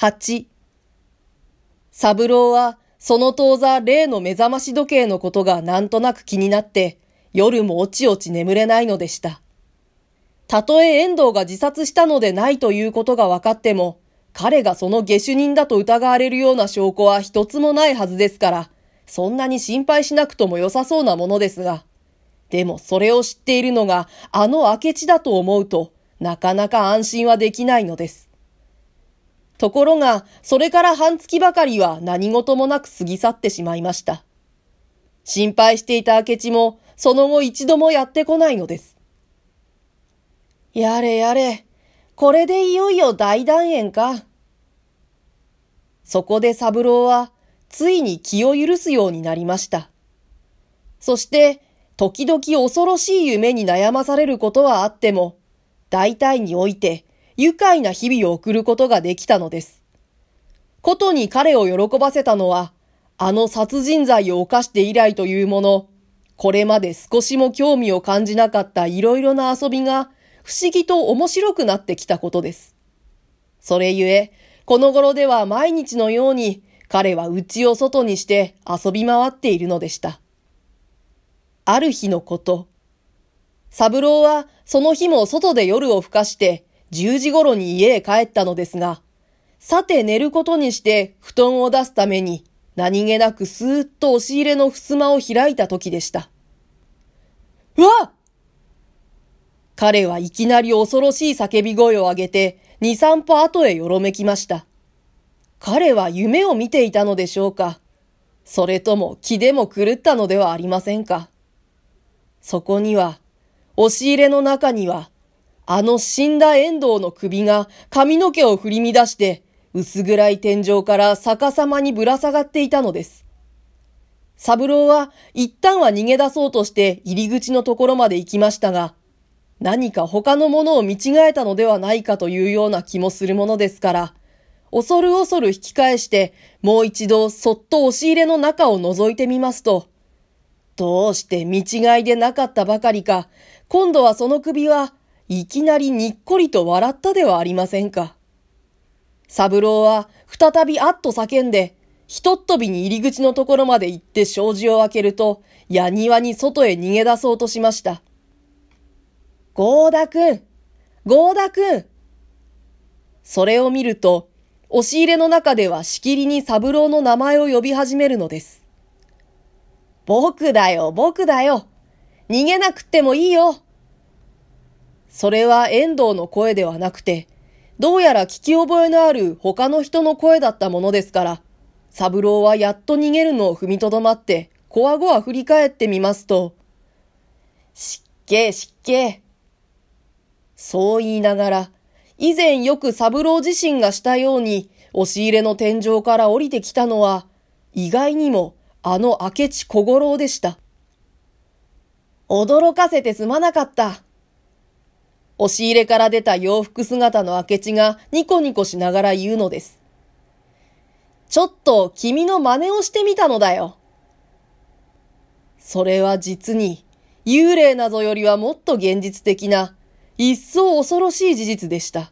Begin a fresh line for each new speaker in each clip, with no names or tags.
8三郎はその当座例の目覚まし時計のことがなんとなく気になって夜もおちおち眠れないのでした。たとえ遠藤が自殺したのでないということが分かっても、彼がその下手人だと疑われるような証拠は一つもないはずですから、そんなに心配しなくとも良さそうなものですが、でもそれを知っているのがあの明智だと思うと、なかなか安心はできないのです。ところが、それから半月ばかりは何事もなく過ぎ去ってしまいました。心配していた明智も、その後一度もやってこないのです。やれやれ、これでいよいよ大団円か。そこで三郎は、ついに気を許すようになりました。そして、時々恐ろしい夢に悩まされることはあっても、大体において愉快な日々を送ることができたのです。ことに彼を喜ばせたのは、あの殺人罪を犯して以来というもの、これまで少しも興味を感じなかったいろいろな遊びが不思議と面白くなってきたことです。それゆえ、この頃では毎日のように彼は家を外にして遊び回っているのでした。ある日のこと、三郎はその日も外で夜を更かして10時頃に家へ帰ったのですが、さて寝ることにして布団を出すために何気なくスーッと押し入れの襖を開いた時でした。うわ彼はいきなり恐ろしい叫び声を上げて二三歩後へよろめきました。彼は夢を見ていたのでしょうか？それとも気でも狂ったのではありませんか？そこには、押し入れの中にはあの死んだ遠藤の首が髪の毛を振り乱して、薄暗い天井から逆さまにぶら下がっていたのです。三郎は一旦は逃げ出そうとして入り口のところまで行きましたが、何か他のものを見違えたのではないかというような気もするものですから、恐る恐る引き返して、もう一度そっと押し入れの中を覗いてみますと、どうして見違いでなかったばかりか、今度はその首はいきなりにっこりと笑ったではありませんか。三郎は再びあっと叫んで、ひとっ飛びに入り口のところまで行って障子を開けると、矢庭に外へ逃げ出そうとしました。ゴーダくんゴーダくんそれを見ると、押し入れの中ではしきりに三郎の名前を呼び始めるのです。僕だよ、僕だよ。逃げなくってもいいよ。それは遠藤の声ではなくて、どうやら聞き覚えのある他の人の声だったものですから、三郎はやっと逃げるのを踏みとどまって、こわごわ振り返ってみますと、湿気湿気。そう言いながら、以前よく三郎自身がしたように、押し入れの天井から降りてきたのは、意外にもあの明智小五郎でした。驚かせてすまなかった。押し入れから出た洋服姿の明智がニコニコしながら言うのです。ちょっと君の真似をしてみたのだよ。それは実に、幽霊などよりはもっと現実的な、一層恐ろしい事実でした。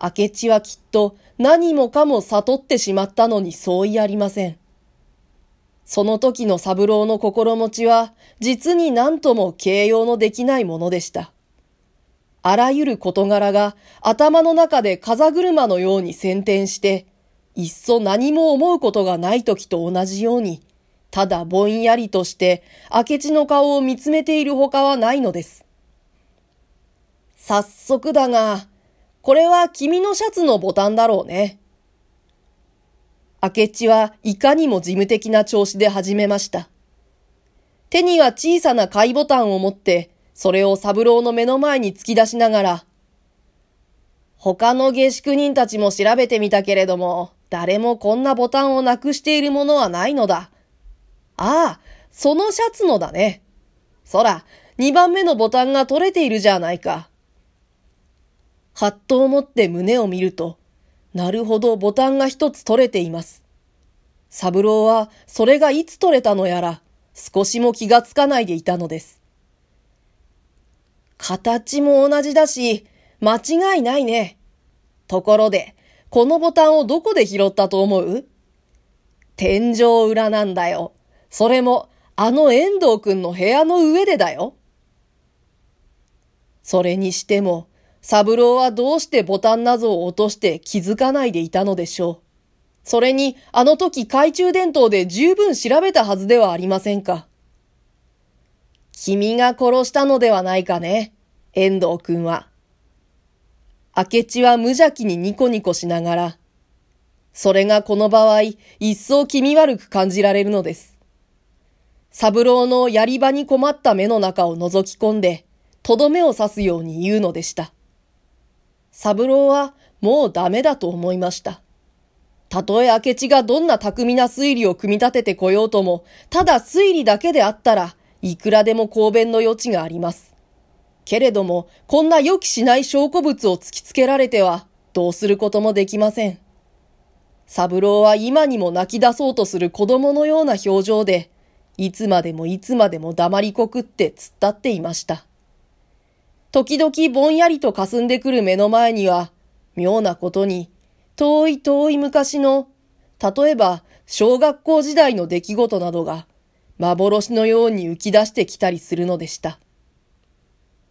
明智はきっと何もかも悟ってしまったのに相違ありません。その時の三郎の心持ちは、実に何とも形容のできないものでした。あらゆる事柄が頭の中で風車のように先転して、いっそ何も思うことがない時と同じように、ただぼんやりとして明智の顔を見つめているほかはないのです。早速だが、これは君のシャツのボタンだろうね。明智はいかにも事務的な調子で始めました。手には小さな貝ボタンを持ってそれを三郎の目の前に突き出しながら、他の下宿人たちも調べてみたけれども、誰もこんなボタンをなくしているものはないのだ。ああ、そのシャツのだね。そら、二番目のボタンが取れているじゃないか。はっと思って胸を見ると、なるほどボタンが一つ取れています。三郎はそれがいつ取れたのやら、少しも気がつかないでいたのです。形も同じだし、間違いないね。ところで、このボタンをどこで拾ったと思う？天井裏なんだよ。それも、あの遠藤くんの部屋の上でだよ。それにしても、三郎はどうしてボタン謎を落として気づかないでいたのでしょう。それに、あの時懐中電灯で十分調べたはずではありませんか。君が殺したのではないかね、遠藤くんは。明智は無邪気にニコニコしながら、それがこの場合、一層気味悪く感じられるのです。三郎のやり場に困った目の中を覗き込んで、とどめを刺すように言うのでした。三郎はもうダメだと思いました。たとえ明智がどんな巧みな推理を組み立ててこようとも、ただ推理だけであったら、いくらでも公弁の余地があります。けれども、こんな予期しない証拠物を突きつけられては、どうすることもできません。三郎は今にも泣き出そうとする子供のような表情で、いつまでもいつまでも黙りこくって突っ立っていました。時々ぼんやりと霞んでくる目の前には、妙なことに、遠い遠い昔の、例えば小学校時代の出来事などが、幻のように浮き出してきたりするのでした。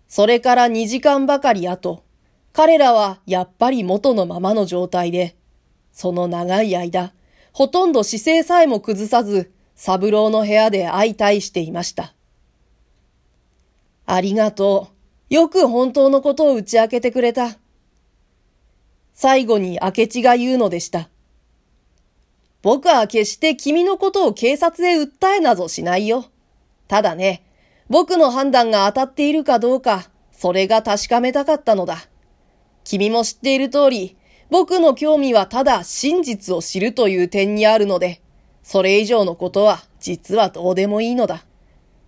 それから2時間ばかり後、彼らはやっぱり元のままの状態で、その長い間、ほとんど姿勢さえも崩さず、三郎の部屋で相対していました。ありがとう。よく本当のことを打ち明けてくれた。最後に明智が言うのでした。僕は決して君のことを警察へ訴えなぞしないよ。ただね、僕の判断が当たっているかどうか、それが確かめたかったのだ。君も知っている通り、僕の興味はただ真実を知るという点にあるので、それ以上のことは実はどうでもいいのだ。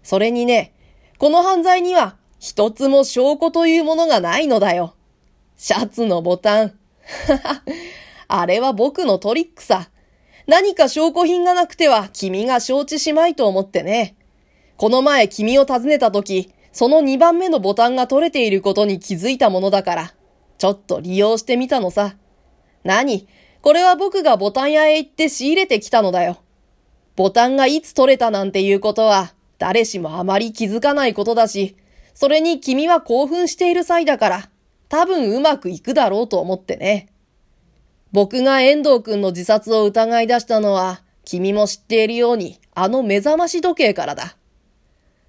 それにね、この犯罪には一つも証拠というものがないのだよ。シャツのボタン。あれは僕のトリックさ。何か証拠品がなくては君が承知しまいと思ってね。この前君を訪ねた時、その2番目のボタンが取れていることに気づいたものだから、ちょっと利用してみたのさ。何？これは僕がボタン屋へ行って仕入れてきたのだよ。ボタンがいつ取れたなんていうことは、誰しもあまり気づかないことだし、それに君は興奮している際だから、多分うまくいくだろうと思ってね。僕が遠藤くんの自殺を疑い出したのは、君も知っているように、あの目覚まし時計からだ。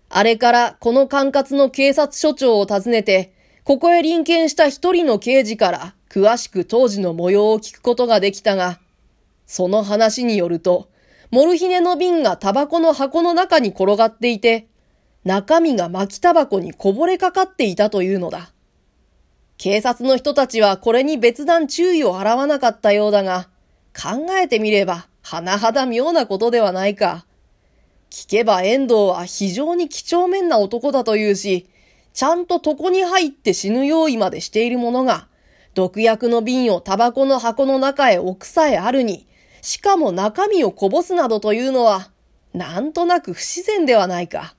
あれからこの管轄の警察署長を訪ねて、ここへ臨検した一人の刑事から詳しく当時の模様を聞くことができたが、その話によると、モルヒネの瓶がタバコの箱の中に転がっていて、中身が巻きタバコにこぼれかかっていたというのだ。警察の人たちはこれに別段注意を払わなかったようだが、考えてみれば、甚だ妙なことではないか。聞けば遠藤は非常に几帳面な男だというし、ちゃんと床に入って死ぬ用意までしているものが、毒薬の瓶をタバコの箱の中へ置くさえあるに、しかも中身をこぼすなどというのは、なんとなく不自然ではないか。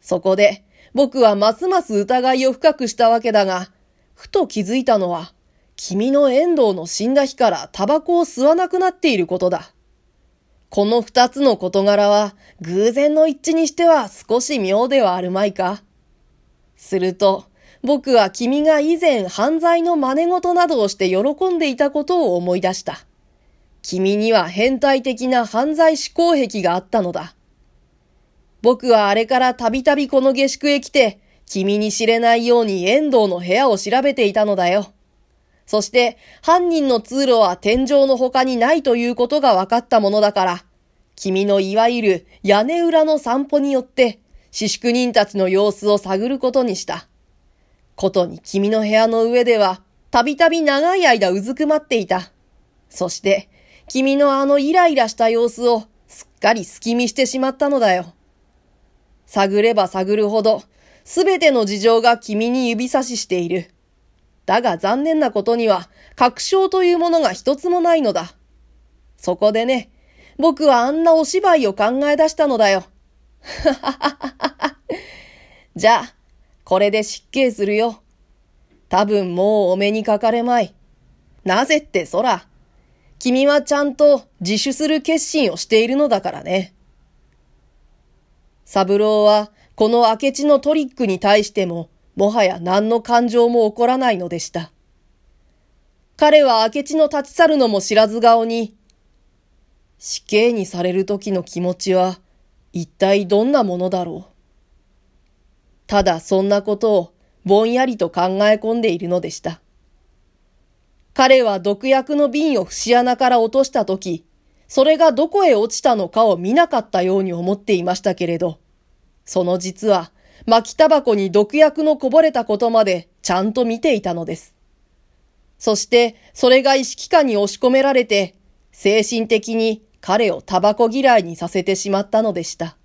そこで、僕はますます疑いを深くしたわけだが、ふと気づいたのは、君の遠藤の死んだ日からタバコを吸わなくなっていることだ。この二つの事柄は、偶然の一致にしては少し妙ではあるまいか。すると、僕は君が以前犯罪の真似事などをして喜んでいたことを思い出した。君には変態的な犯罪思考癖があったのだ。僕はあれからたびたびこの下宿へ来て、君に知れないように遠藤の部屋を調べていたのだよ。そして、犯人の通路は天井の他にないということが分かったものだから、君のいわゆる屋根裏の散歩によって、私宿人たちの様子を探ることにした。ことに君の部屋の上では、たびたび長い間うずくまっていた。そして、君のあのイライラした様子をすっかり隙見してしまったのだよ。探れば探るほど、すべての事情が君に指差ししている。だが残念なことには、確証というものが一つもないのだ。そこでね、僕はあんなお芝居を考え出したのだよ。じゃあ、これで失敬するよ。多分もうお目にかかれまい。なぜってそら、君はちゃんと自首する決心をしているのだからね。三郎は、この明智のトリックに対しても、もはや何の感情も起こらないのでした。彼は明智の立ち去るのも知らず顔に、死刑にされる時の気持ちは、一体どんなものだろう。ただそんなことをぼんやりと考え込んでいるのでした。彼は毒薬の瓶を節穴から落としたとき、それがどこへ落ちたのかを見なかったように思っていましたけれど、その実は巻きタバコに毒薬のこぼれたことまでちゃんと見ていたのです。そしてそれが意識下に押し込められて、精神的に彼をタバコ嫌いにさせてしまったのでした。